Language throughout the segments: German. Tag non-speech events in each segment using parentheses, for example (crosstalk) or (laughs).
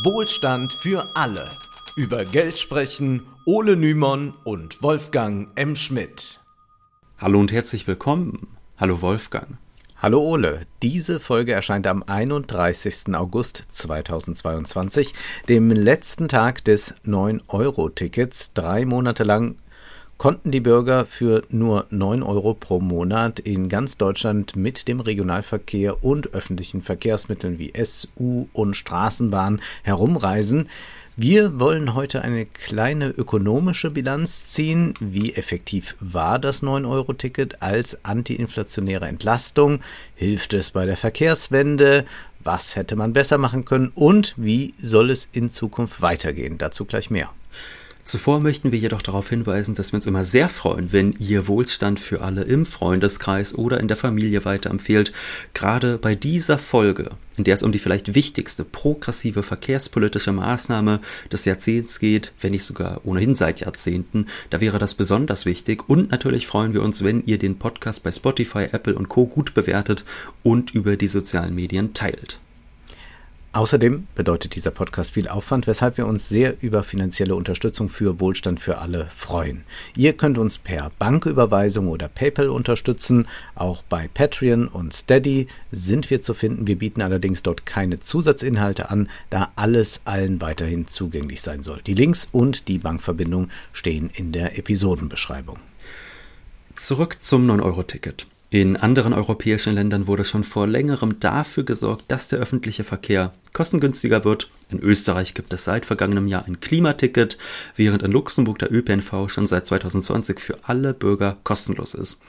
Wohlstand für alle. Über Geld sprechen Ole Nymon und Wolfgang M. Schmidt. Hallo und herzlich willkommen. Hallo Wolfgang. Hallo Ole, diese Folge erscheint am 31. August 2022, dem letzten Tag des 9-Euro-Tickets. Drei Monate lang konnten die Bürger für nur 9 Euro pro Monat in ganz Deutschland mit dem Regionalverkehr und öffentlichen Verkehrsmitteln wie SU und Straßenbahn herumreisen. Wir wollen heute eine kleine ökonomische Bilanz ziehen. Wie effektiv war das 9-Euro-Ticket als antiinflationäre Entlastung? Hilft es bei der Verkehrswende? Was hätte man besser machen können? Und wie soll es in Zukunft weitergehen? Dazu gleich mehr. Zuvor möchten wir jedoch darauf hinweisen, dass wir uns immer sehr freuen, wenn ihr Wohlstand für alle im Freundeskreis oder in der Familie weiterempfehlt. Gerade bei dieser Folge, in der es um die vielleicht wichtigste progressive verkehrspolitische Maßnahme des Jahrzehnts geht, wenn nicht sogar ohnehin seit Jahrzehnten, da wäre das besonders wichtig. Und natürlich freuen wir uns, wenn ihr den Podcast bei Spotify, Apple und Co gut bewertet und über die sozialen Medien teilt. Außerdem bedeutet dieser Podcast viel Aufwand, weshalb wir uns sehr über finanzielle Unterstützung für Wohlstand für alle freuen. Ihr könnt uns per Banküberweisung oder PayPal unterstützen. Auch bei Patreon und Steady sind wir zu finden. Wir bieten allerdings dort keine Zusatzinhalte an, da alles allen weiterhin zugänglich sein soll. Die Links und die Bankverbindung stehen in der Episodenbeschreibung. Zurück zum 9-Euro-Ticket. In anderen europäischen Ländern wurde schon vor längerem dafür gesorgt, dass der öffentliche Verkehr kostengünstiger wird. In Österreich gibt es seit vergangenem Jahr ein Klimaticket, während in Luxemburg der ÖPNV schon seit 2020 für alle Bürger kostenlos ist.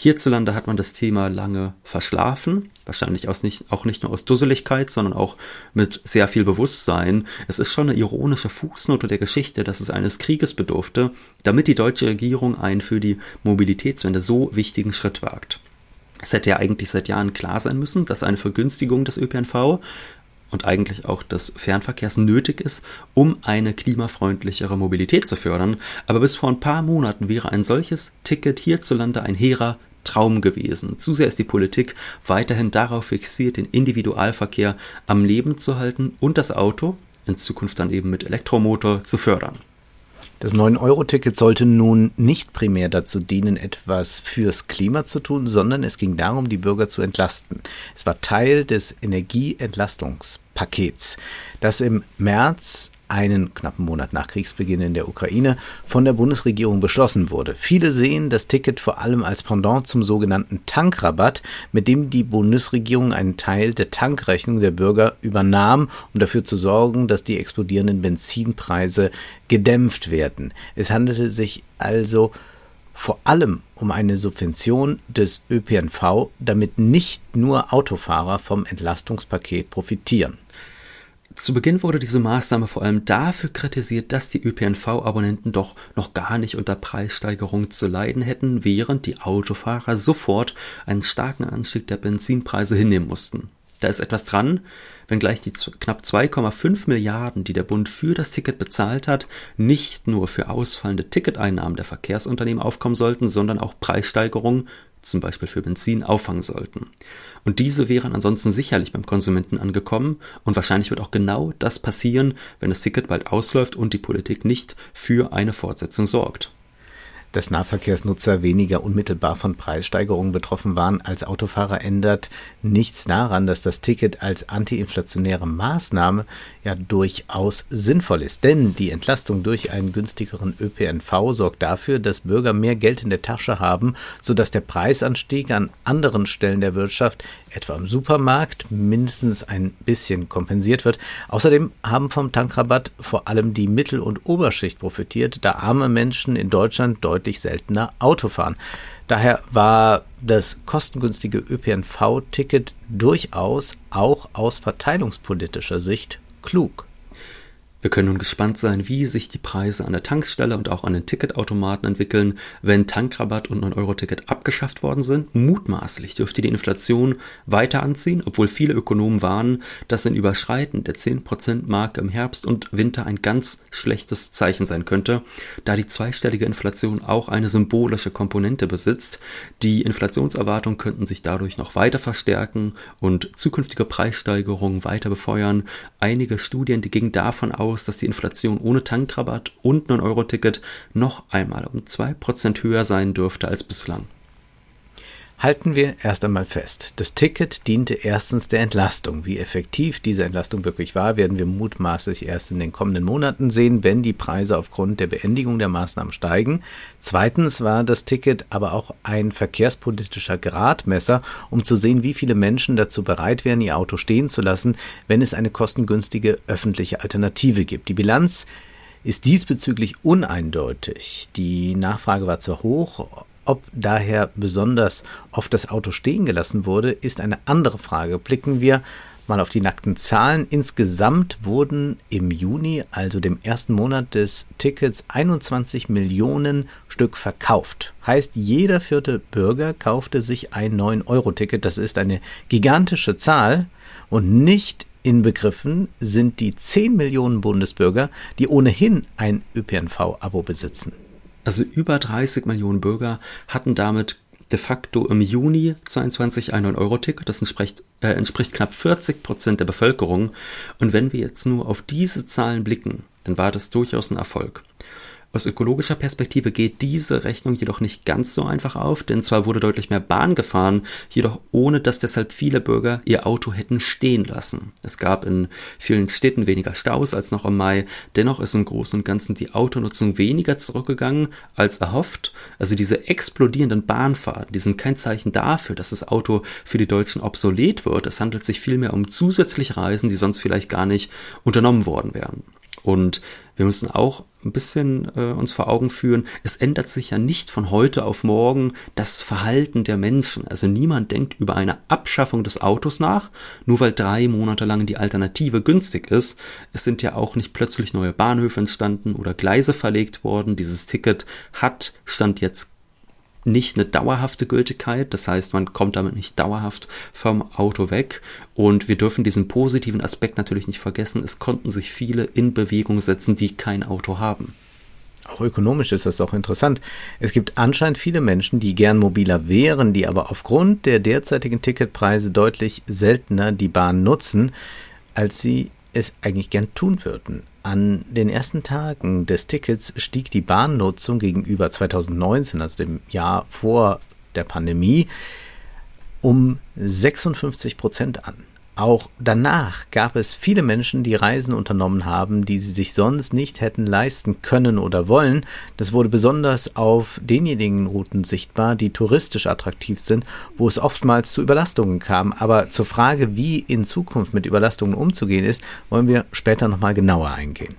Hierzulande hat man das Thema lange verschlafen, wahrscheinlich aus nicht, auch nicht nur aus Dusseligkeit, sondern auch mit sehr viel Bewusstsein. Es ist schon eine ironische Fußnote der Geschichte, dass es eines Krieges bedurfte, damit die deutsche Regierung einen für die Mobilitätswende so wichtigen Schritt wagt. Es hätte ja eigentlich seit Jahren klar sein müssen, dass eine Vergünstigung des ÖPNV und eigentlich auch des Fernverkehrs nötig ist, um eine klimafreundlichere Mobilität zu fördern. Aber bis vor ein paar Monaten wäre ein solches Ticket hierzulande ein hehrer Traum gewesen. Zu sehr ist die Politik weiterhin darauf fixiert, den Individualverkehr am Leben zu halten und das Auto, in Zukunft dann eben mit Elektromotor, zu fördern. Das 9-Euro-Ticket sollte nun nicht primär dazu dienen, etwas fürs Klima zu tun, sondern es ging darum, die Bürger zu entlasten. Es war Teil des Energieentlastungspakets, das im März einen knappen Monat nach Kriegsbeginn in der Ukraine von der Bundesregierung beschlossen wurde. Viele sehen das Ticket vor allem als Pendant zum sogenannten Tankrabatt, mit dem die Bundesregierung einen Teil der Tankrechnung der Bürger übernahm, um dafür zu sorgen, dass die explodierenden Benzinpreise gedämpft werden. Es handelte sich also vor allem um eine Subvention des ÖPNV, damit nicht nur Autofahrer vom Entlastungspaket profitieren. Zu Beginn wurde diese Maßnahme vor allem dafür kritisiert, dass die ÖPNV-Abonnenten doch noch gar nicht unter Preissteigerungen zu leiden hätten, während die Autofahrer sofort einen starken Anstieg der Benzinpreise hinnehmen mussten. Da ist etwas dran, wenngleich die knapp 2,5 Milliarden, die der Bund für das Ticket bezahlt hat, nicht nur für ausfallende Ticketeinnahmen der Verkehrsunternehmen aufkommen sollten, sondern auch Preissteigerungen zum Beispiel für Benzin, auffangen sollten. Und diese wären ansonsten sicherlich beim Konsumenten angekommen. Und wahrscheinlich wird auch genau das passieren, wenn das Ticket bald ausläuft und die Politik nicht für eine Fortsetzung sorgt dass Nahverkehrsnutzer weniger unmittelbar von Preissteigerungen betroffen waren als Autofahrer, ändert nichts daran, dass das Ticket als antiinflationäre Maßnahme ja durchaus sinnvoll ist. Denn die Entlastung durch einen günstigeren ÖPNV sorgt dafür, dass Bürger mehr Geld in der Tasche haben, sodass der Preisanstieg an anderen Stellen der Wirtschaft, etwa im Supermarkt, mindestens ein bisschen kompensiert wird. Außerdem haben vom Tankrabatt vor allem die Mittel- und Oberschicht profitiert, da arme Menschen in Deutschland deutlich seltener Auto fahren. Daher war das kostengünstige ÖPNV-Ticket durchaus auch aus verteilungspolitischer Sicht klug. Wir können nun gespannt sein, wie sich die Preise an der Tankstelle und auch an den Ticketautomaten entwickeln, wenn Tankrabatt und 9-Euro-Ticket abgeschafft worden sind. Mutmaßlich dürfte die Inflation weiter anziehen, obwohl viele Ökonomen warnen, dass ein Überschreiten der 10%-Marke im Herbst und Winter ein ganz schlechtes Zeichen sein könnte, da die zweistellige Inflation auch eine symbolische Komponente besitzt. Die Inflationserwartungen könnten sich dadurch noch weiter verstärken und zukünftige Preissteigerungen weiter befeuern. Einige Studien, die gingen davon aus, aus, dass die Inflation ohne Tankrabatt und 9-Euro-Ticket noch einmal um 2% höher sein dürfte als bislang. Halten wir erst einmal fest. Das Ticket diente erstens der Entlastung. Wie effektiv diese Entlastung wirklich war, werden wir mutmaßlich erst in den kommenden Monaten sehen, wenn die Preise aufgrund der Beendigung der Maßnahmen steigen. Zweitens war das Ticket aber auch ein verkehrspolitischer Gradmesser, um zu sehen, wie viele Menschen dazu bereit wären, ihr Auto stehen zu lassen, wenn es eine kostengünstige öffentliche Alternative gibt. Die Bilanz ist diesbezüglich uneindeutig. Die Nachfrage war zu hoch, ob daher besonders oft das Auto stehen gelassen wurde, ist eine andere Frage. Blicken wir mal auf die nackten Zahlen. Insgesamt wurden im Juni, also dem ersten Monat des Tickets, 21 Millionen Stück verkauft. Heißt, jeder vierte Bürger kaufte sich ein 9-Euro-Ticket. Das ist eine gigantische Zahl und nicht inbegriffen sind die 10 Millionen Bundesbürger, die ohnehin ein ÖPNV-Abo besitzen. Also über 30 Millionen Bürger hatten damit de facto im Juni 22 ein 9-Euro-Ticket. Das entspricht, äh, entspricht knapp 40 Prozent der Bevölkerung. Und wenn wir jetzt nur auf diese Zahlen blicken, dann war das durchaus ein Erfolg. Aus ökologischer Perspektive geht diese Rechnung jedoch nicht ganz so einfach auf, denn zwar wurde deutlich mehr Bahn gefahren, jedoch ohne dass deshalb viele Bürger ihr Auto hätten stehen lassen. Es gab in vielen Städten weniger Staus als noch im Mai, dennoch ist im Großen und Ganzen die Autonutzung weniger zurückgegangen als erhofft. Also diese explodierenden Bahnfahrten, die sind kein Zeichen dafür, dass das Auto für die Deutschen obsolet wird. Es handelt sich vielmehr um zusätzliche Reisen, die sonst vielleicht gar nicht unternommen worden wären. Und wir müssen auch ein bisschen äh, uns vor Augen führen, es ändert sich ja nicht von heute auf morgen das Verhalten der Menschen. Also niemand denkt über eine Abschaffung des Autos nach, nur weil drei Monate lang die Alternative günstig ist. Es sind ja auch nicht plötzlich neue Bahnhöfe entstanden oder Gleise verlegt worden. Dieses Ticket hat Stand jetzt nicht eine dauerhafte Gültigkeit. Das heißt, man kommt damit nicht dauerhaft vom Auto weg. Und wir dürfen diesen positiven Aspekt natürlich nicht vergessen. Es konnten sich viele in Bewegung setzen, die kein Auto haben. Auch ökonomisch ist das auch interessant. Es gibt anscheinend viele Menschen, die gern mobiler wären, die aber aufgrund der derzeitigen Ticketpreise deutlich seltener die Bahn nutzen, als sie es eigentlich gern tun würden. An den ersten Tagen des Tickets stieg die Bahnnutzung gegenüber 2019, also dem Jahr vor der Pandemie, um 56 Prozent an. Auch danach gab es viele Menschen, die Reisen unternommen haben, die sie sich sonst nicht hätten leisten können oder wollen. Das wurde besonders auf denjenigen Routen sichtbar, die touristisch attraktiv sind, wo es oftmals zu Überlastungen kam. Aber zur Frage, wie in Zukunft mit Überlastungen umzugehen ist, wollen wir später nochmal genauer eingehen.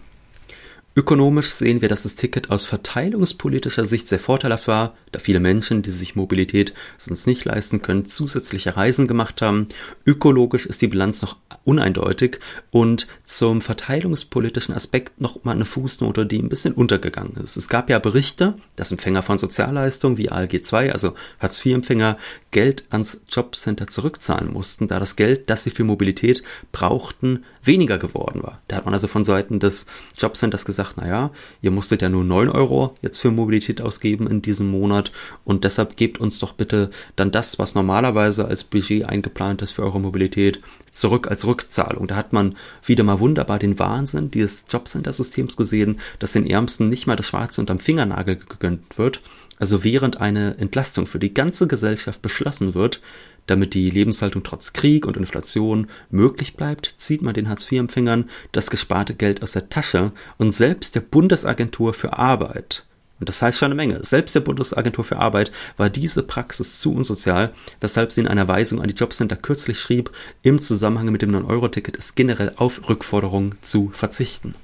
Ökonomisch sehen wir, dass das Ticket aus verteilungspolitischer Sicht sehr vorteilhaft war, da viele Menschen, die sich Mobilität sonst nicht leisten können, zusätzliche Reisen gemacht haben. Ökologisch ist die Bilanz noch uneindeutig und zum verteilungspolitischen Aspekt noch mal eine Fußnote, die ein bisschen untergegangen ist. Es gab ja Berichte, dass Empfänger von Sozialleistungen wie ALG 2, also Hartz-IV-Empfänger, Geld ans Jobcenter zurückzahlen mussten, da das Geld, das sie für Mobilität brauchten, weniger geworden war. Da hat man also von Seiten des Jobcenters gesagt, naja, ihr musstet ja nur 9 Euro jetzt für Mobilität ausgeben in diesem Monat und deshalb gebt uns doch bitte dann das, was normalerweise als Budget eingeplant ist für eure Mobilität, zurück als Rückzahlung. Da hat man wieder mal wunderbar den Wahnsinn dieses Jobcenter-Systems gesehen, dass den Ärmsten nicht mal das Schwarze unterm Fingernagel gegönnt wird. Also während eine Entlastung für die ganze Gesellschaft beschlossen wird, damit die Lebenshaltung trotz Krieg und Inflation möglich bleibt, zieht man den Hartz-IV-Empfängern das gesparte Geld aus der Tasche und selbst der Bundesagentur für Arbeit und das heißt schon eine Menge. Selbst der Bundesagentur für Arbeit war diese Praxis zu unsozial, weshalb sie in einer Weisung an die Jobcenter kürzlich schrieb, im Zusammenhang mit dem 9-Euro-Ticket ist generell auf Rückforderungen zu verzichten.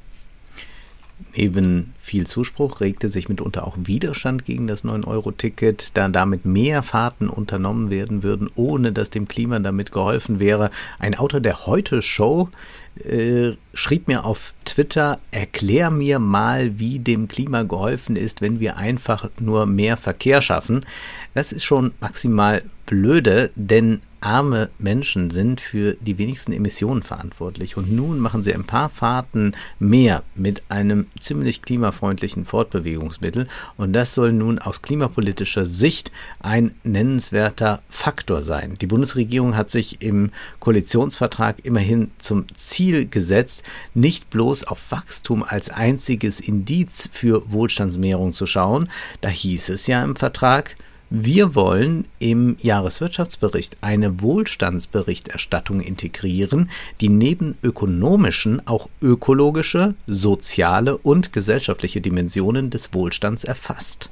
Neben viel Zuspruch regte sich mitunter auch Widerstand gegen das 9-Euro-Ticket, da damit mehr Fahrten unternommen werden würden, ohne dass dem Klima damit geholfen wäre. Ein Autor der Heute-Show äh, schrieb mir auf Twitter, erklär mir mal, wie dem Klima geholfen ist, wenn wir einfach nur mehr Verkehr schaffen. Das ist schon maximal blöde, denn arme Menschen sind für die wenigsten Emissionen verantwortlich. Und nun machen sie ein paar Fahrten mehr mit einem ziemlich klimafreundlichen Fortbewegungsmittel. Und das soll nun aus klimapolitischer Sicht ein nennenswerter Faktor sein. Die Bundesregierung hat sich im Koalitionsvertrag immerhin zum Ziel gesetzt, nicht bloß auf Wachstum als einziges Indiz für Wohlstandsmehrung zu schauen. Da hieß es ja im Vertrag, wir wollen im Jahreswirtschaftsbericht eine Wohlstandsberichterstattung integrieren, die neben ökonomischen auch ökologische, soziale und gesellschaftliche Dimensionen des Wohlstands erfasst.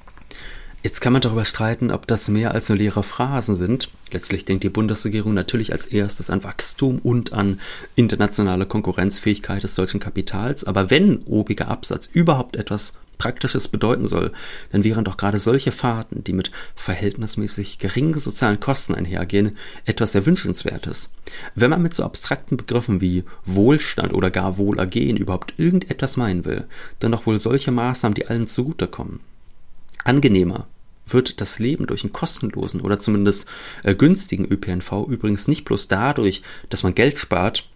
Jetzt kann man darüber streiten, ob das mehr als nur leere Phrasen sind. Letztlich denkt die Bundesregierung natürlich als erstes an Wachstum und an internationale Konkurrenzfähigkeit des deutschen Kapitals. Aber wenn obiger Absatz überhaupt etwas Praktisches bedeuten soll, dann wären doch gerade solche Fahrten, die mit verhältnismäßig geringen sozialen Kosten einhergehen, etwas sehr Wünschenswertes. Wenn man mit so abstrakten Begriffen wie Wohlstand oder gar Wohlergehen überhaupt irgendetwas meinen will, dann doch wohl solche Maßnahmen, die allen zugutekommen. Angenehmer wird das Leben durch einen kostenlosen oder zumindest äh, günstigen ÖPNV übrigens nicht bloß dadurch, dass man Geld spart,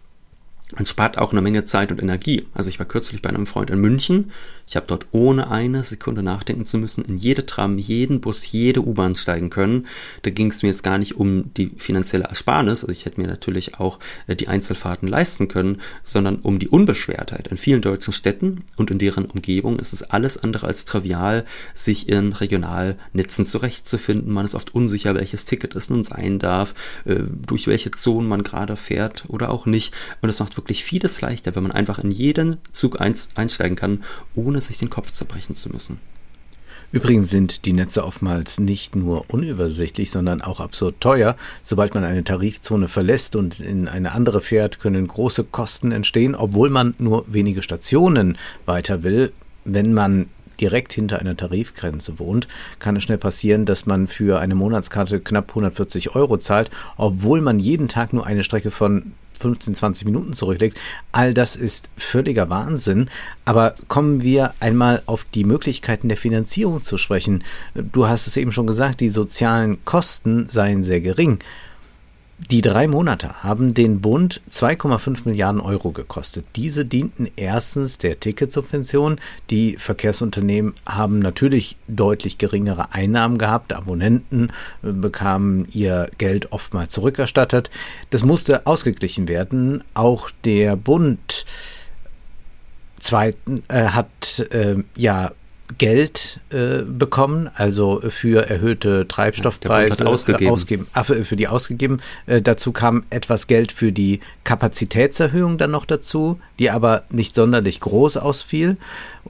man spart auch eine Menge Zeit und Energie. Also ich war kürzlich bei einem Freund in München. Ich habe dort ohne eine Sekunde nachdenken zu müssen in jede Tram, jeden Bus, jede U-Bahn steigen können. Da ging es mir jetzt gar nicht um die finanzielle Ersparnis, also ich hätte mir natürlich auch äh, die Einzelfahrten leisten können, sondern um die Unbeschwertheit. In vielen deutschen Städten und in deren Umgebung ist es alles andere als trivial, sich in Regionalnetzen zurechtzufinden. Man ist oft unsicher, welches Ticket es nun sein darf, äh, durch welche Zonen man gerade fährt oder auch nicht. Und es macht wirklich vieles leichter, wenn man einfach in jeden Zug einsteigen kann, ohne sich den Kopf zerbrechen zu müssen. Übrigens sind die Netze oftmals nicht nur unübersichtlich, sondern auch absurd teuer. Sobald man eine Tarifzone verlässt und in eine andere fährt, können große Kosten entstehen, obwohl man nur wenige Stationen weiter will. Wenn man direkt hinter einer Tarifgrenze wohnt, kann es schnell passieren, dass man für eine Monatskarte knapp 140 Euro zahlt, obwohl man jeden Tag nur eine Strecke von 15, 20 Minuten zurücklegt. All das ist völliger Wahnsinn. Aber kommen wir einmal auf die Möglichkeiten der Finanzierung zu sprechen. Du hast es eben schon gesagt, die sozialen Kosten seien sehr gering. Die drei Monate haben den Bund 2,5 Milliarden Euro gekostet. Diese dienten erstens der Ticketsubvention. Die Verkehrsunternehmen haben natürlich deutlich geringere Einnahmen gehabt. Abonnenten äh, bekamen ihr Geld oftmals zurückerstattet. Das musste ausgeglichen werden. Auch der Bund zweiten, äh, hat äh, ja Geld äh, bekommen, also für erhöhte Treibstoffpreise ja, ausgegeben. ausgeben, äh, für die ausgegeben. Äh, dazu kam etwas Geld für die Kapazitätserhöhung dann noch dazu, die aber nicht sonderlich groß ausfiel.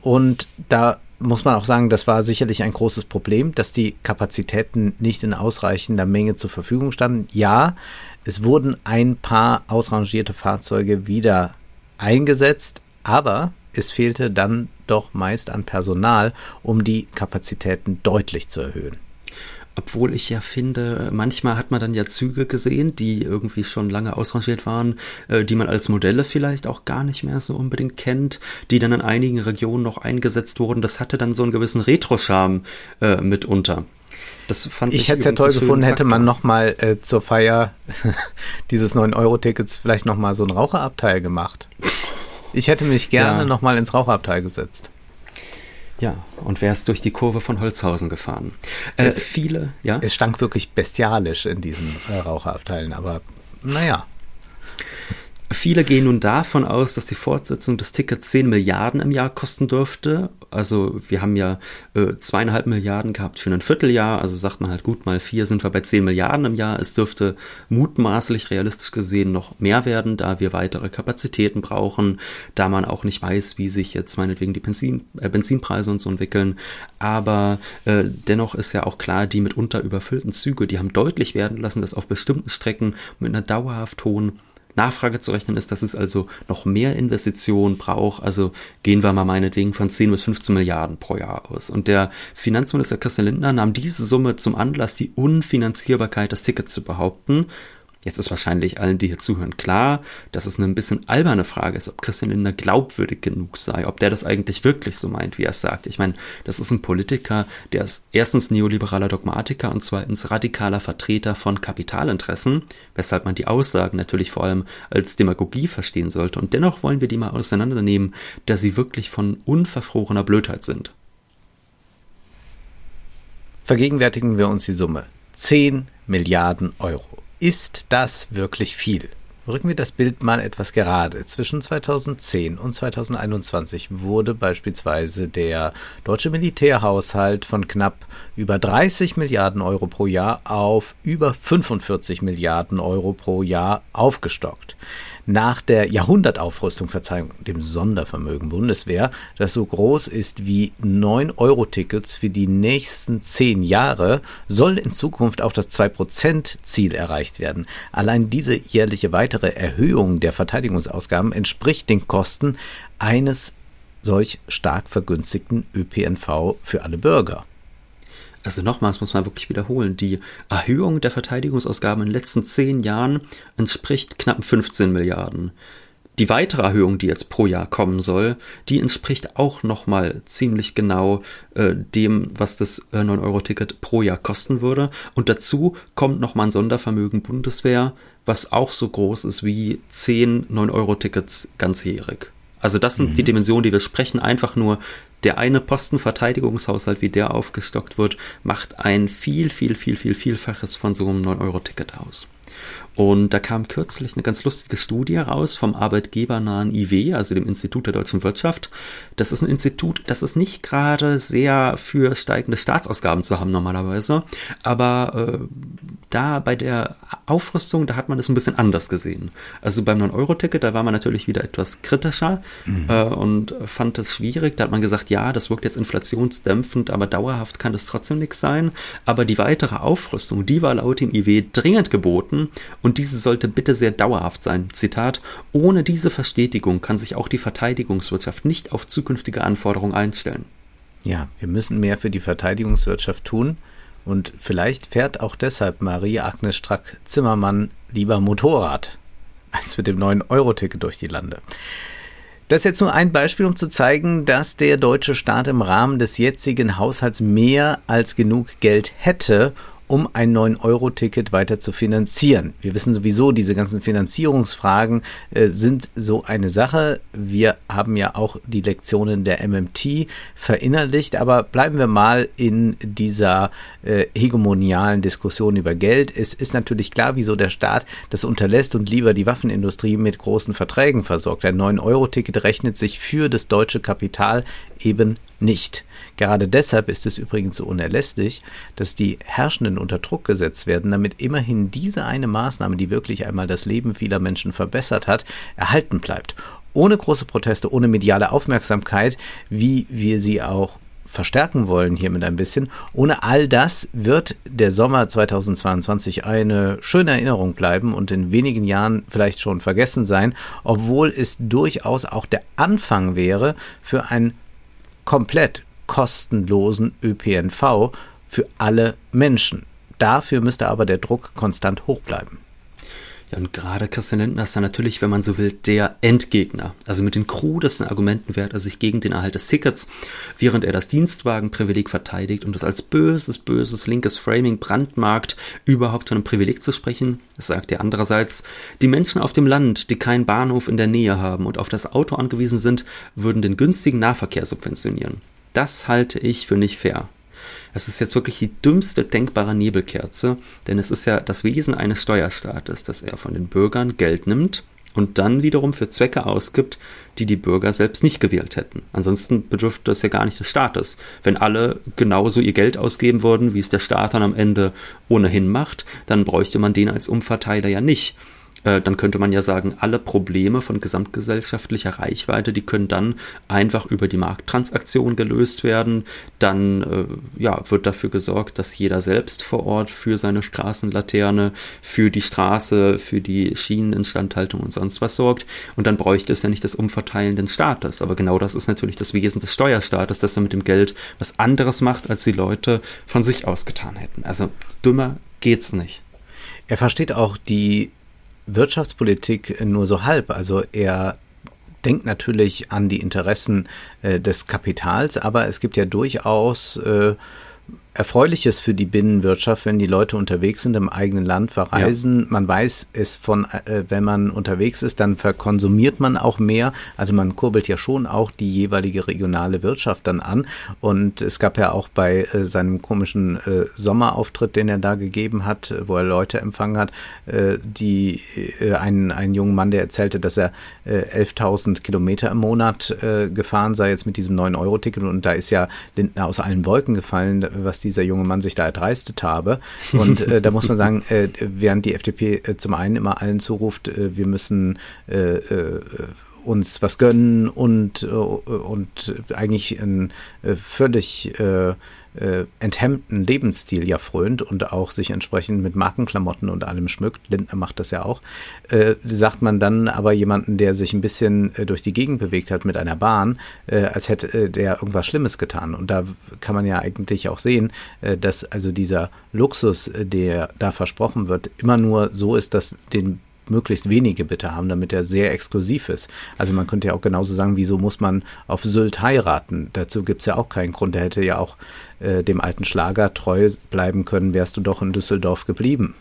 Und da muss man auch sagen, das war sicherlich ein großes Problem, dass die Kapazitäten nicht in ausreichender Menge zur Verfügung standen. Ja, es wurden ein paar ausrangierte Fahrzeuge wieder eingesetzt, aber es fehlte dann doch meist an Personal, um die Kapazitäten deutlich zu erhöhen. Obwohl ich ja finde, manchmal hat man dann ja Züge gesehen, die irgendwie schon lange ausrangiert waren, äh, die man als Modelle vielleicht auch gar nicht mehr so unbedingt kennt, die dann in einigen Regionen noch eingesetzt wurden. Das hatte dann so einen gewissen Retro-Charme äh, mitunter. Das fand ich, ich hätte es ja toll gefunden, hätte man nochmal äh, zur Feier (laughs) dieses 9-Euro-Tickets vielleicht nochmal so ein Raucherabteil gemacht. Ich hätte mich gerne ja. nochmal ins Rauchabteil gesetzt. Ja, und wärst durch die Kurve von Holzhausen gefahren. Äh, es, viele, ja. Es stank wirklich bestialisch in diesen äh, Raucherabteilen, aber naja. Viele gehen nun davon aus, dass die Fortsetzung des Tickets 10 Milliarden im Jahr kosten dürfte. Also wir haben ja äh, zweieinhalb Milliarden gehabt für ein Vierteljahr. Also sagt man halt gut, mal vier sind wir bei 10 Milliarden im Jahr. Es dürfte mutmaßlich realistisch gesehen noch mehr werden, da wir weitere Kapazitäten brauchen, da man auch nicht weiß, wie sich jetzt meinetwegen die Benzin, äh, Benzinpreise und so entwickeln. Aber äh, dennoch ist ja auch klar, die mitunter überfüllten Züge, die haben deutlich werden lassen, dass auf bestimmten Strecken mit einer dauerhaft hohen Nachfrage zu rechnen ist, dass es also noch mehr Investitionen braucht. Also gehen wir mal meinetwegen von 10 bis 15 Milliarden pro Jahr aus. Und der Finanzminister Christian Lindner nahm diese Summe zum Anlass, die Unfinanzierbarkeit des Tickets zu behaupten. Jetzt ist wahrscheinlich allen, die hier zuhören, klar, dass es eine ein bisschen alberne Frage ist, ob Christian Lindner glaubwürdig genug sei, ob der das eigentlich wirklich so meint, wie er es sagt. Ich meine, das ist ein Politiker, der ist erstens neoliberaler Dogmatiker und zweitens radikaler Vertreter von Kapitalinteressen, weshalb man die Aussagen natürlich vor allem als Demagogie verstehen sollte. Und dennoch wollen wir die mal auseinandernehmen, da sie wirklich von unverfrorener Blödheit sind. Vergegenwärtigen wir uns die Summe. 10 Milliarden Euro. Ist das wirklich viel? Rücken wir das Bild mal etwas gerade. Zwischen 2010 und 2021 wurde beispielsweise der deutsche Militärhaushalt von knapp über 30 Milliarden Euro pro Jahr auf über 45 Milliarden Euro pro Jahr aufgestockt nach der Jahrhundertaufrüstung, Verzeihung, dem Sondervermögen Bundeswehr, das so groß ist wie 9-Euro-Tickets für die nächsten zehn Jahre, soll in Zukunft auch das 2%-Ziel erreicht werden. Allein diese jährliche weitere Erhöhung der Verteidigungsausgaben entspricht den Kosten eines solch stark vergünstigten ÖPNV für alle Bürger also nochmals muss man wirklich wiederholen, die Erhöhung der Verteidigungsausgaben in den letzten zehn Jahren entspricht knapp 15 Milliarden. Die weitere Erhöhung, die jetzt pro Jahr kommen soll, die entspricht auch nochmal ziemlich genau äh, dem, was das äh, 9-Euro-Ticket pro Jahr kosten würde. Und dazu kommt nochmal ein Sondervermögen Bundeswehr, was auch so groß ist wie 10 9-Euro-Tickets ganzjährig. Also das sind mhm. die Dimensionen, die wir sprechen, einfach nur der eine Postenverteidigungshaushalt, wie der aufgestockt wird, macht ein viel, viel, viel, viel, vielfaches von so einem 9-Euro-Ticket aus. Und da kam kürzlich eine ganz lustige Studie raus vom arbeitgebernahen IW, also dem Institut der deutschen Wirtschaft. Das ist ein Institut, das ist nicht gerade sehr für steigende Staatsausgaben zu haben normalerweise, aber äh, da bei der Aufrüstung, da hat man das ein bisschen anders gesehen. Also beim 9-Euro-Ticket, da war man natürlich wieder etwas kritischer mhm. äh, und fand es schwierig. Da hat man gesagt, ja, das wirkt jetzt inflationsdämpfend, aber dauerhaft kann das trotzdem nichts sein. Aber die weitere Aufrüstung, die war laut dem IW dringend geboten und diese sollte bitte sehr dauerhaft sein. Zitat, ohne diese Verstetigung kann sich auch die Verteidigungswirtschaft nicht auf zukünftige Anforderungen einstellen. Ja, wir müssen mehr für die Verteidigungswirtschaft tun. Und vielleicht fährt auch deshalb Marie-Agnes Strack-Zimmermann lieber Motorrad als mit dem 9-Euro-Ticket durch die Lande. Das ist jetzt nur ein Beispiel, um zu zeigen, dass der deutsche Staat im Rahmen des jetzigen Haushalts mehr als genug Geld hätte, um ein 9-Euro-Ticket weiter zu finanzieren. Wir wissen sowieso, diese ganzen Finanzierungsfragen äh, sind so eine Sache. Wir haben ja auch die Lektionen der MMT verinnerlicht, aber bleiben wir mal in dieser äh, hegemonialen Diskussion über Geld. Es ist natürlich klar, wieso der Staat das unterlässt und lieber die Waffenindustrie mit großen Verträgen versorgt. Ein 9-Euro-Ticket rechnet sich für das deutsche Kapital eben nicht. Gerade deshalb ist es übrigens so unerlässlich, dass die Herrschenden unter Druck gesetzt werden, damit immerhin diese eine Maßnahme, die wirklich einmal das Leben vieler Menschen verbessert hat, erhalten bleibt. Ohne große Proteste, ohne mediale Aufmerksamkeit, wie wir sie auch verstärken wollen hiermit ein bisschen. Ohne all das wird der Sommer 2022 eine schöne Erinnerung bleiben und in wenigen Jahren vielleicht schon vergessen sein, obwohl es durchaus auch der Anfang wäre für ein komplett kostenlosen ÖPNV für alle Menschen. Dafür müsste aber der Druck konstant hoch bleiben. Ja, und gerade Christian Lindner ist dann natürlich, wenn man so will, der Endgegner. Also mit den krudesten Argumenten wehrt er sich gegen den Erhalt des Tickets, während er das Dienstwagenprivileg verteidigt und es als böses, böses linkes Framing brandmarkt, überhaupt von einem Privileg zu sprechen. Das sagt er andererseits, die Menschen auf dem Land, die keinen Bahnhof in der Nähe haben und auf das Auto angewiesen sind, würden den günstigen Nahverkehr subventionieren. Das halte ich für nicht fair. Es ist jetzt wirklich die dümmste denkbare Nebelkerze, denn es ist ja das Wesen eines Steuerstaates, dass er von den Bürgern Geld nimmt und dann wiederum für Zwecke ausgibt, die die Bürger selbst nicht gewählt hätten. Ansonsten bedürfte das ja gar nicht des Staates. Wenn alle genauso ihr Geld ausgeben würden, wie es der Staat dann am Ende ohnehin macht, dann bräuchte man den als Umverteiler ja nicht. Äh, dann könnte man ja sagen, alle Probleme von gesamtgesellschaftlicher Reichweite, die können dann einfach über die Markttransaktion gelöst werden. Dann äh, ja, wird dafür gesorgt, dass jeder selbst vor Ort für seine Straßenlaterne, für die Straße, für die Schieneninstandhaltung und sonst was sorgt. Und dann bräuchte es ja nicht das Umverteilen des Staates. Aber genau das ist natürlich das Wesen des Steuerstaates, dass er mit dem Geld was anderes macht, als die Leute von sich aus getan hätten. Also dümmer geht's nicht. Er versteht auch die Wirtschaftspolitik nur so halb. Also er denkt natürlich an die Interessen äh, des Kapitals, aber es gibt ja durchaus äh, Erfreuliches für die Binnenwirtschaft, wenn die Leute unterwegs sind, im eigenen Land verreisen. Ja. Man weiß es von, äh, wenn man unterwegs ist, dann verkonsumiert man auch mehr. Also man kurbelt ja schon auch die jeweilige regionale Wirtschaft dann an. Und es gab ja auch bei äh, seinem komischen äh, Sommerauftritt, den er da gegeben hat, wo er Leute empfangen hat, äh, die äh, einen, einen jungen Mann, der erzählte, dass er 11.000 Kilometer im Monat gefahren sei jetzt mit diesem 9-Euro-Ticket. Und da ist ja Lindner aus allen Wolken gefallen, was die dieser junge Mann sich da erdreistet habe. Und äh, da muss man sagen, äh, während die FDP äh, zum einen immer allen zuruft, äh, wir müssen äh, äh, uns was gönnen und, und eigentlich ein völlig äh, enthemmten Lebensstil ja frönt und auch sich entsprechend mit Markenklamotten und allem schmückt, Lindner macht das ja auch, äh, sagt man dann aber jemanden, der sich ein bisschen äh, durch die Gegend bewegt hat mit einer Bahn, äh, als hätte äh, der irgendwas Schlimmes getan. Und da kann man ja eigentlich auch sehen, äh, dass also dieser Luxus, der da versprochen wird, immer nur so ist, dass den möglichst wenige bitte haben, damit er sehr exklusiv ist. Also man könnte ja auch genauso sagen, wieso muss man auf Sylt heiraten? Dazu gibt es ja auch keinen Grund. Er hätte ja auch äh, dem alten Schlager treu bleiben können, wärst du doch in Düsseldorf geblieben.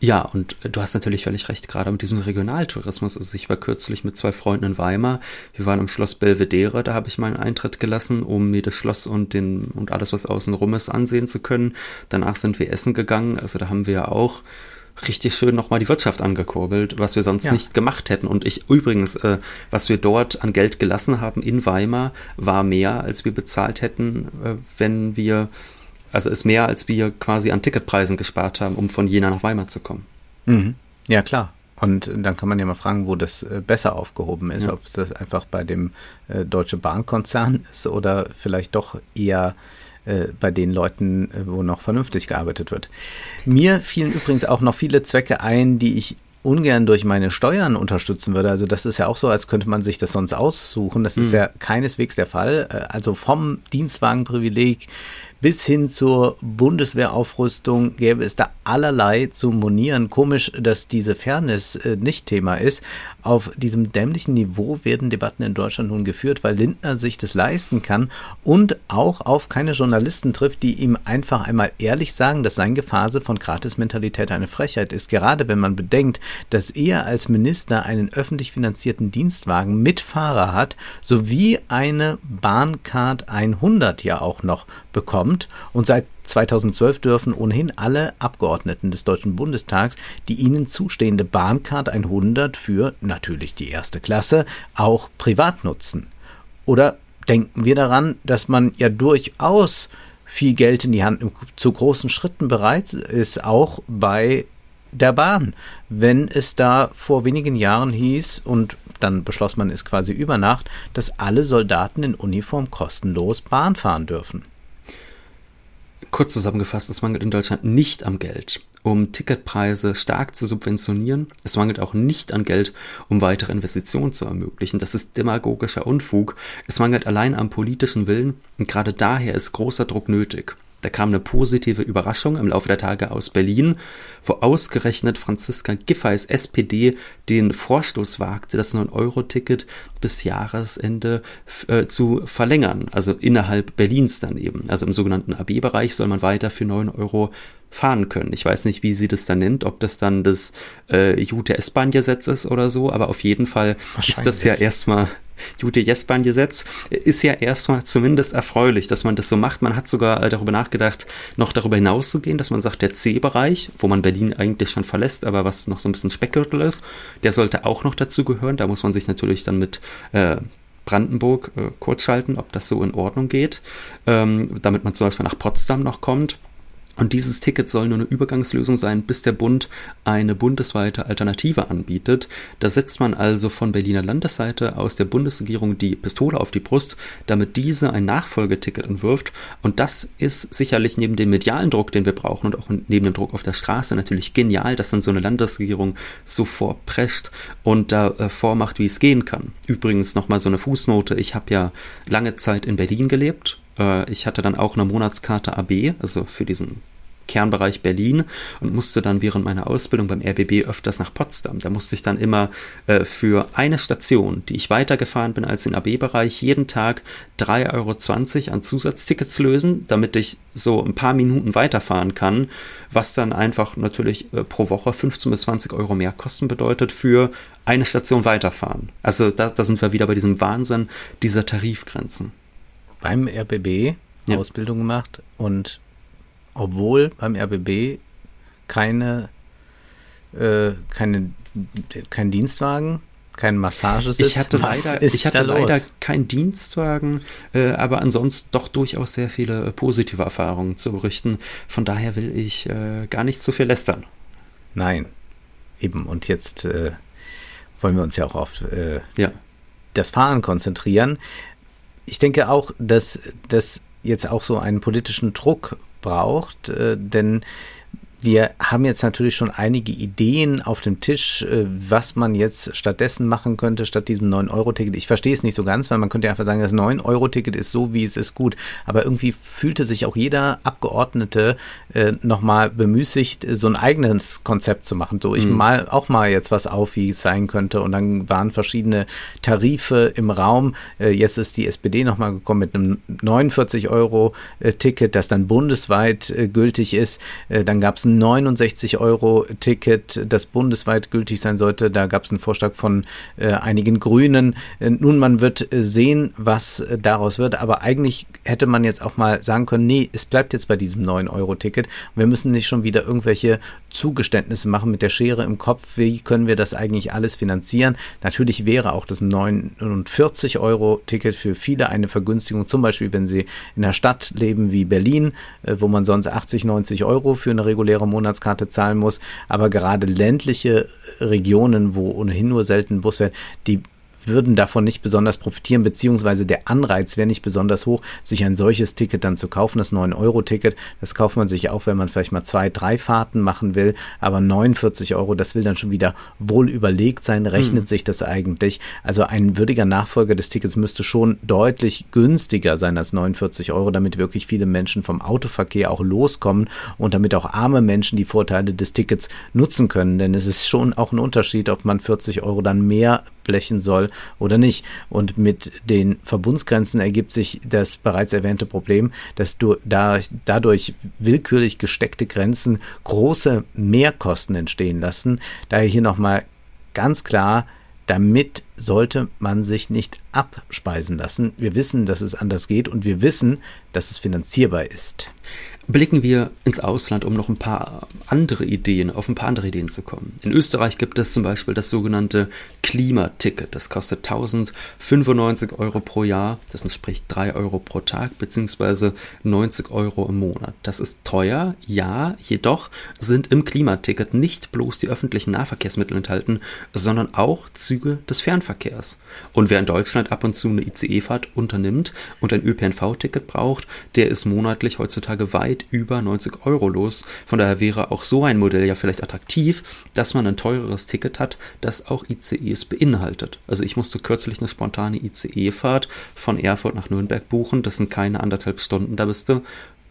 Ja, und du hast natürlich völlig recht, gerade mit diesem Regionaltourismus. Also ich war kürzlich mit zwei Freunden in Weimar. Wir waren im Schloss Belvedere, da habe ich meinen Eintritt gelassen, um mir das Schloss und den und alles, was außen rum ist, ansehen zu können. Danach sind wir essen gegangen. Also da haben wir ja auch richtig schön nochmal die Wirtschaft angekurbelt, was wir sonst ja. nicht gemacht hätten. Und ich übrigens, äh, was wir dort an Geld gelassen haben in Weimar, war mehr, als wir bezahlt hätten, äh, wenn wir, also ist mehr, als wir quasi an Ticketpreisen gespart haben, um von Jena nach Weimar zu kommen. Mhm. Ja, klar. Und dann kann man ja mal fragen, wo das äh, besser aufgehoben ist, ja. ob es das einfach bei dem äh, Deutsche Bahnkonzern ist oder vielleicht doch eher äh, bei den Leuten, äh, wo noch vernünftig gearbeitet wird. Mir fielen übrigens auch noch viele Zwecke ein, die ich ungern durch meine Steuern unterstützen würde. Also das ist ja auch so, als könnte man sich das sonst aussuchen. Das mhm. ist ja keineswegs der Fall. Äh, also vom Dienstwagenprivileg bis hin zur Bundeswehraufrüstung gäbe es da allerlei zu monieren. Komisch, dass diese Fairness äh, nicht Thema ist. Auf diesem dämlichen Niveau werden Debatten in Deutschland nun geführt, weil Lindner sich das leisten kann und auch auf keine Journalisten trifft, die ihm einfach einmal ehrlich sagen, dass sein Gefase von Gratismentalität eine Frechheit ist. Gerade wenn man bedenkt, dass er als Minister einen öffentlich finanzierten Dienstwagen mit Fahrer hat, sowie eine Bahncard 100 ja auch noch bekommt kommt und seit 2012 dürfen ohnehin alle Abgeordneten des Deutschen Bundestags die ihnen zustehende Bahncard 100 für natürlich die erste Klasse auch privat nutzen. Oder denken wir daran, dass man ja durchaus viel Geld in die Hand zu großen Schritten bereit ist, auch bei der Bahn. Wenn es da vor wenigen Jahren hieß, und dann beschloss man es quasi über Nacht, dass alle Soldaten in Uniform kostenlos Bahn fahren dürfen. Kurz zusammengefasst, es mangelt in Deutschland nicht am Geld, um Ticketpreise stark zu subventionieren. Es mangelt auch nicht an Geld, um weitere Investitionen zu ermöglichen. Das ist demagogischer Unfug. Es mangelt allein am politischen Willen und gerade daher ist großer Druck nötig. Da kam eine positive Überraschung im Laufe der Tage aus Berlin, wo ausgerechnet Franziska Giffey's SPD den Vorstoß wagte, das 9-Euro-Ticket bis Jahresende äh, zu verlängern, also innerhalb Berlins dann eben. Also im sogenannten AB-Bereich soll man weiter für 9 Euro fahren können. Ich weiß nicht, wie sie das dann nennt, ob das dann das äh, Jute-S-Bahn-Gesetz ist oder so, aber auf jeden Fall ist das ja erstmal Jute-Jespan-Gesetz ist ja erstmal zumindest erfreulich, dass man das so macht. Man hat sogar äh, darüber nachgedacht, noch darüber hinaus zu gehen, dass man sagt, der C-Bereich, wo man Berlin eigentlich schon verlässt, aber was noch so ein bisschen Speckgürtel ist, der sollte auch noch dazu gehören. Da muss man sich natürlich dann mit äh, Brandenburg äh, kurzschalten, ob das so in Ordnung geht, ähm, damit man zum Beispiel nach Potsdam noch kommt. Und dieses Ticket soll nur eine Übergangslösung sein, bis der Bund eine bundesweite Alternative anbietet. Da setzt man also von Berliner Landesseite aus der Bundesregierung die Pistole auf die Brust, damit diese ein Nachfolgeticket entwirft. Und das ist sicherlich neben dem medialen Druck, den wir brauchen und auch neben dem Druck auf der Straße natürlich genial, dass dann so eine Landesregierung so vorprescht und da äh, vormacht, wie es gehen kann. Übrigens nochmal so eine Fußnote. Ich habe ja lange Zeit in Berlin gelebt. Äh, ich hatte dann auch eine Monatskarte AB, also für diesen Kernbereich Berlin und musste dann während meiner Ausbildung beim RBB öfters nach Potsdam. Da musste ich dann immer äh, für eine Station, die ich weitergefahren bin als den AB-Bereich, jeden Tag 3,20 Euro an Zusatztickets lösen, damit ich so ein paar Minuten weiterfahren kann, was dann einfach natürlich äh, pro Woche 15 bis 20 Euro mehr Kosten bedeutet für eine Station weiterfahren. Also da, da sind wir wieder bei diesem Wahnsinn dieser Tarifgrenzen. Beim RBB ja. Ausbildung gemacht und obwohl beim RBB keine, äh, keine, kein Dienstwagen, kein Massagesitz. Ich hatte leider, ich hatte leider keinen Dienstwagen, äh, aber ansonsten doch durchaus sehr viele äh, positive Erfahrungen zu berichten. Von daher will ich äh, gar nicht zu viel lästern. Nein, eben. Und jetzt äh, wollen wir uns ja auch auf äh, ja. das Fahren konzentrieren. Ich denke auch, dass das jetzt auch so einen politischen Druck braucht, äh, denn wir haben jetzt natürlich schon einige Ideen auf dem Tisch, äh, was man jetzt stattdessen machen könnte, statt diesem 9-Euro-Ticket. Ich verstehe es nicht so ganz, weil man könnte einfach sagen, das 9-Euro-Ticket ist so, wie es ist, gut. Aber irgendwie fühlte sich auch jeder Abgeordnete äh, nochmal bemüßigt, so ein eigenes Konzept zu machen. So, ich mhm. mal auch mal jetzt was auf, wie es sein könnte. Und dann waren verschiedene Tarife im Raum. Äh, jetzt ist die SPD nochmal gekommen mit einem 49-Euro-Ticket, das dann bundesweit äh, gültig ist. Äh, dann gab es 69-Euro-Ticket, das bundesweit gültig sein sollte. Da gab es einen Vorschlag von äh, einigen Grünen. Äh, nun, man wird äh, sehen, was äh, daraus wird. Aber eigentlich hätte man jetzt auch mal sagen können, nee, es bleibt jetzt bei diesem 9-Euro-Ticket. Wir müssen nicht schon wieder irgendwelche Zugeständnisse machen mit der Schere im Kopf. Wie können wir das eigentlich alles finanzieren? Natürlich wäre auch das 49-Euro-Ticket für viele eine Vergünstigung. Zum Beispiel, wenn sie in einer Stadt leben wie Berlin, äh, wo man sonst 80, 90 Euro für eine reguläre reguläre Monatskarte zahlen muss. Aber gerade ländliche Regionen, wo ohnehin nur selten Bus fährt, die würden davon nicht besonders profitieren, beziehungsweise der Anreiz wäre nicht besonders hoch, sich ein solches Ticket dann zu kaufen. Das 9-Euro-Ticket, das kauft man sich auch, wenn man vielleicht mal zwei, drei Fahrten machen will, aber 49 Euro, das will dann schon wieder wohl überlegt sein, rechnet hm. sich das eigentlich. Also ein würdiger Nachfolger des Tickets müsste schon deutlich günstiger sein als 49 Euro, damit wirklich viele Menschen vom Autoverkehr auch loskommen und damit auch arme Menschen die Vorteile des Tickets nutzen können. Denn es ist schon auch ein Unterschied, ob man 40 Euro dann mehr blechen soll oder nicht. Und mit den Verbundsgrenzen ergibt sich das bereits erwähnte Problem, dass du da, dadurch willkürlich gesteckte Grenzen große Mehrkosten entstehen lassen. Daher hier nochmal ganz klar, damit sollte man sich nicht abspeisen lassen. Wir wissen, dass es anders geht und wir wissen, dass es finanzierbar ist blicken wir ins Ausland, um noch ein paar andere Ideen, auf ein paar andere Ideen zu kommen. In Österreich gibt es zum Beispiel das sogenannte Klimaticket. Das kostet 1095 Euro pro Jahr. Das entspricht 3 Euro pro Tag beziehungsweise 90 Euro im Monat. Das ist teuer, ja, jedoch sind im Klimaticket nicht bloß die öffentlichen Nahverkehrsmittel enthalten, sondern auch Züge des Fernverkehrs. Und wer in Deutschland ab und zu eine ICE-Fahrt unternimmt und ein ÖPNV-Ticket braucht, der ist monatlich heutzutage weit weit über 90 Euro los. Von daher wäre auch so ein Modell ja vielleicht attraktiv, dass man ein teureres Ticket hat, das auch ICEs beinhaltet. Also ich musste kürzlich eine spontane ICE-Fahrt von Erfurt nach Nürnberg buchen. Das sind keine anderthalb Stunden. Da bist du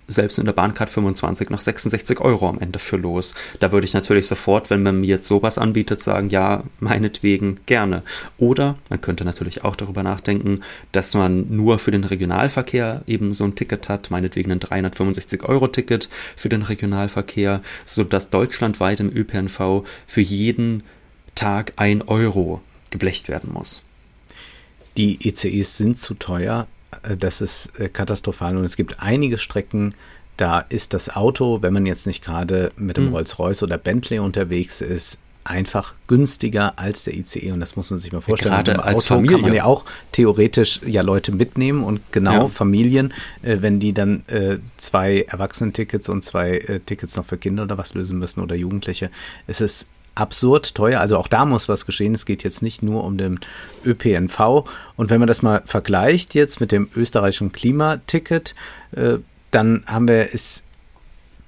selbst in der Bahncard 25 noch 66 Euro am Ende für los. Da würde ich natürlich sofort, wenn man mir jetzt sowas anbietet, sagen, ja, meinetwegen gerne. Oder man könnte natürlich auch darüber nachdenken, dass man nur für den Regionalverkehr eben so ein Ticket hat, meinetwegen ein 365 Euro Ticket für den Regionalverkehr, sodass deutschlandweit im ÖPNV für jeden Tag ein Euro geblecht werden muss. Die ECEs sind zu teuer. Äh, das ist äh, katastrophal und es gibt einige Strecken, da ist das Auto, wenn man jetzt nicht gerade mit dem mhm. Rolls-Royce oder Bentley unterwegs ist, einfach günstiger als der ICE und das muss man sich mal vorstellen. Gerade Auto als Familie kann man ja auch theoretisch ja Leute mitnehmen und genau ja. Familien, äh, wenn die dann äh, zwei Erwachsenentickets und zwei äh, Tickets noch für Kinder oder was lösen müssen oder Jugendliche, es ist absurd teuer. Also auch da muss was geschehen. Es geht jetzt nicht nur um den ÖPNV. Und wenn man das mal vergleicht jetzt mit dem österreichischen Klimaticket, äh, dann haben wir es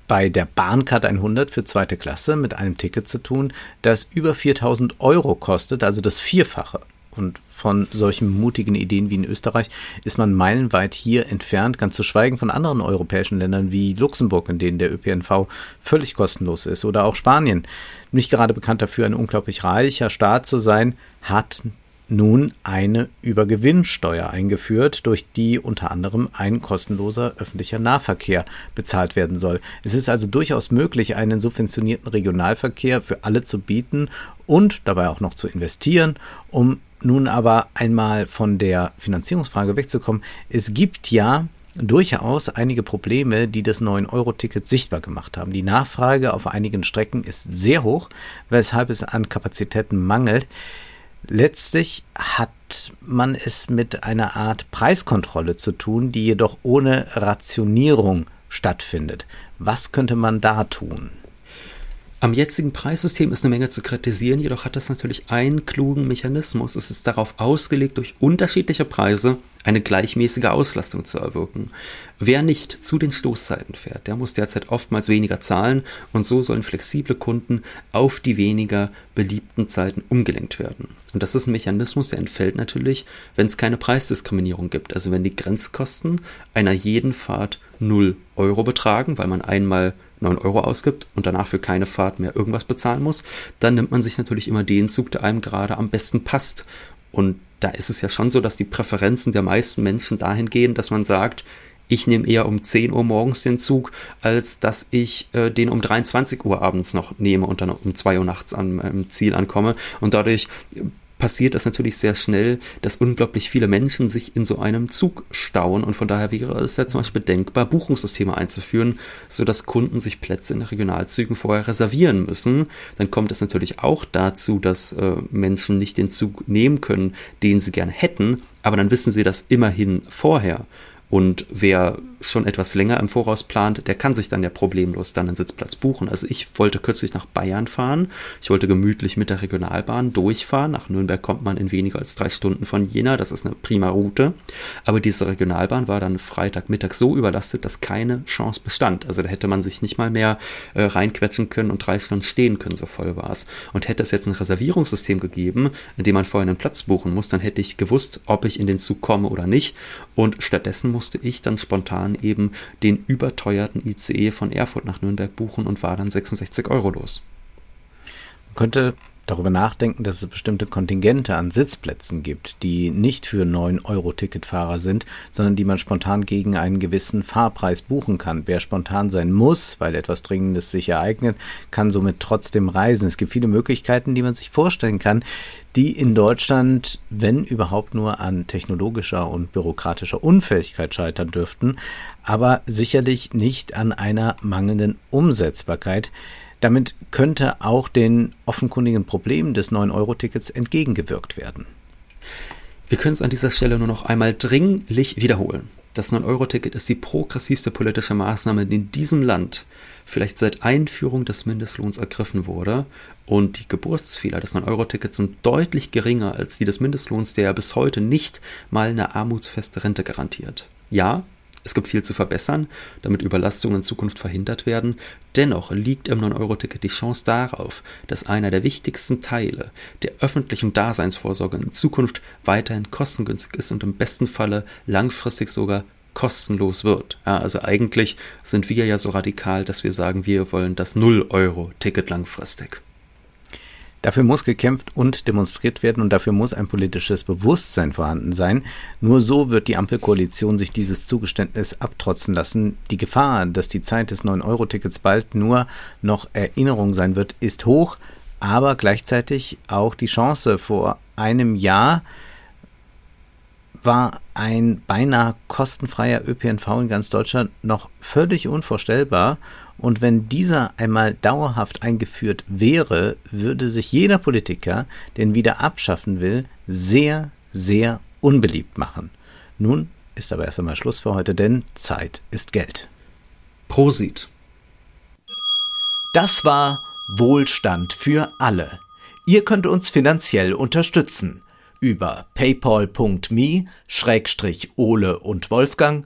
bei der Bahncard 100 für zweite Klasse mit einem Ticket zu tun, das über 4000 Euro kostet, also das Vierfache. Und von solchen mutigen Ideen wie in Österreich ist man meilenweit hier entfernt, ganz zu schweigen von anderen europäischen Ländern wie Luxemburg, in denen der ÖPNV völlig kostenlos ist, oder auch Spanien. Nicht gerade bekannt dafür, ein unglaublich reicher Staat zu sein, hat nun eine Übergewinnsteuer eingeführt, durch die unter anderem ein kostenloser öffentlicher Nahverkehr bezahlt werden soll. Es ist also durchaus möglich, einen subventionierten Regionalverkehr für alle zu bieten und dabei auch noch zu investieren, um nun aber einmal von der Finanzierungsfrage wegzukommen. Es gibt ja durchaus einige Probleme, die das 9-Euro-Ticket sichtbar gemacht haben. Die Nachfrage auf einigen Strecken ist sehr hoch, weshalb es an Kapazitäten mangelt. Letztlich hat man es mit einer Art Preiskontrolle zu tun, die jedoch ohne Rationierung stattfindet. Was könnte man da tun? Am jetzigen Preissystem ist eine Menge zu kritisieren, jedoch hat das natürlich einen klugen Mechanismus. Es ist darauf ausgelegt, durch unterschiedliche Preise eine gleichmäßige Auslastung zu erwirken. Wer nicht zu den Stoßzeiten fährt, der muss derzeit oftmals weniger zahlen und so sollen flexible Kunden auf die weniger beliebten Zeiten umgelenkt werden. Und das ist ein Mechanismus, der entfällt natürlich, wenn es keine Preisdiskriminierung gibt. Also wenn die Grenzkosten einer jeden Fahrt 0 Euro betragen, weil man einmal 9 Euro ausgibt und danach für keine Fahrt mehr irgendwas bezahlen muss, dann nimmt man sich natürlich immer den Zug, der einem gerade am besten passt. Und da ist es ja schon so, dass die Präferenzen der meisten Menschen dahin gehen, dass man sagt, ich nehme eher um 10 Uhr morgens den Zug, als dass ich äh, den um 23 Uhr abends noch nehme und dann um 2 Uhr nachts an meinem Ziel ankomme. Und dadurch passiert es natürlich sehr schnell, dass unglaublich viele Menschen sich in so einem Zug stauen und von daher wäre es ja zum Beispiel denkbar, Buchungssysteme einzuführen, sodass Kunden sich Plätze in Regionalzügen vorher reservieren müssen. Dann kommt es natürlich auch dazu, dass äh, Menschen nicht den Zug nehmen können, den sie gerne hätten, aber dann wissen sie das immerhin vorher. Und wer schon etwas länger im Voraus plant, der kann sich dann ja problemlos dann einen Sitzplatz buchen. Also ich wollte kürzlich nach Bayern fahren. Ich wollte gemütlich mit der Regionalbahn durchfahren. Nach Nürnberg kommt man in weniger als drei Stunden von Jena. Das ist eine prima Route. Aber diese Regionalbahn war dann Freitagmittag so überlastet, dass keine Chance bestand. Also da hätte man sich nicht mal mehr äh, reinquetschen können und drei Stunden stehen können, so voll war es. Und hätte es jetzt ein Reservierungssystem gegeben, in dem man vorher einen Platz buchen muss, dann hätte ich gewusst, ob ich in den Zug komme oder nicht. Und stattdessen musste ich dann spontan eben den überteuerten ICE von Erfurt nach Nürnberg buchen und war dann 66 Euro los. Man könnte darüber nachdenken, dass es bestimmte Kontingente an Sitzplätzen gibt, die nicht für 9-Euro-Ticketfahrer sind, sondern die man spontan gegen einen gewissen Fahrpreis buchen kann. Wer spontan sein muss, weil etwas Dringendes sich ereignet, kann somit trotzdem reisen. Es gibt viele Möglichkeiten, die man sich vorstellen kann, die in Deutschland, wenn überhaupt nur an technologischer und bürokratischer Unfähigkeit scheitern dürften, aber sicherlich nicht an einer mangelnden Umsetzbarkeit. Damit könnte auch den offenkundigen Problemen des 9-Euro-Tickets entgegengewirkt werden. Wir können es an dieser Stelle nur noch einmal dringlich wiederholen. Das 9-Euro-Ticket ist die progressivste politische Maßnahme, die in diesem Land vielleicht seit Einführung des Mindestlohns ergriffen wurde. Und die Geburtsfehler des 9-Euro-Tickets sind deutlich geringer als die des Mindestlohns, der ja bis heute nicht mal eine armutsfeste Rente garantiert. Ja, es gibt viel zu verbessern, damit Überlastungen in Zukunft verhindert werden. Dennoch liegt im 9-Euro-Ticket die Chance darauf, dass einer der wichtigsten Teile der öffentlichen Daseinsvorsorge in Zukunft weiterhin kostengünstig ist und im besten Falle langfristig sogar kostenlos wird. Ja, also eigentlich sind wir ja so radikal, dass wir sagen, wir wollen das 0-Euro-Ticket langfristig. Dafür muss gekämpft und demonstriert werden und dafür muss ein politisches Bewusstsein vorhanden sein. Nur so wird die Ampelkoalition sich dieses Zugeständnis abtrotzen lassen. Die Gefahr, dass die Zeit des 9-Euro-Tickets bald nur noch Erinnerung sein wird, ist hoch, aber gleichzeitig auch die Chance vor einem Jahr war ein beinahe kostenfreier ÖPNV in ganz Deutschland noch völlig unvorstellbar und wenn dieser einmal dauerhaft eingeführt wäre, würde sich jeder Politiker, den wieder abschaffen will, sehr, sehr unbeliebt machen. Nun ist aber erst einmal Schluss für heute, denn Zeit ist Geld. Prosit. Das war Wohlstand für alle. Ihr könnt uns finanziell unterstützen über paypal.me-ole und Wolfgang